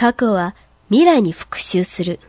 過去は未来に復讐する。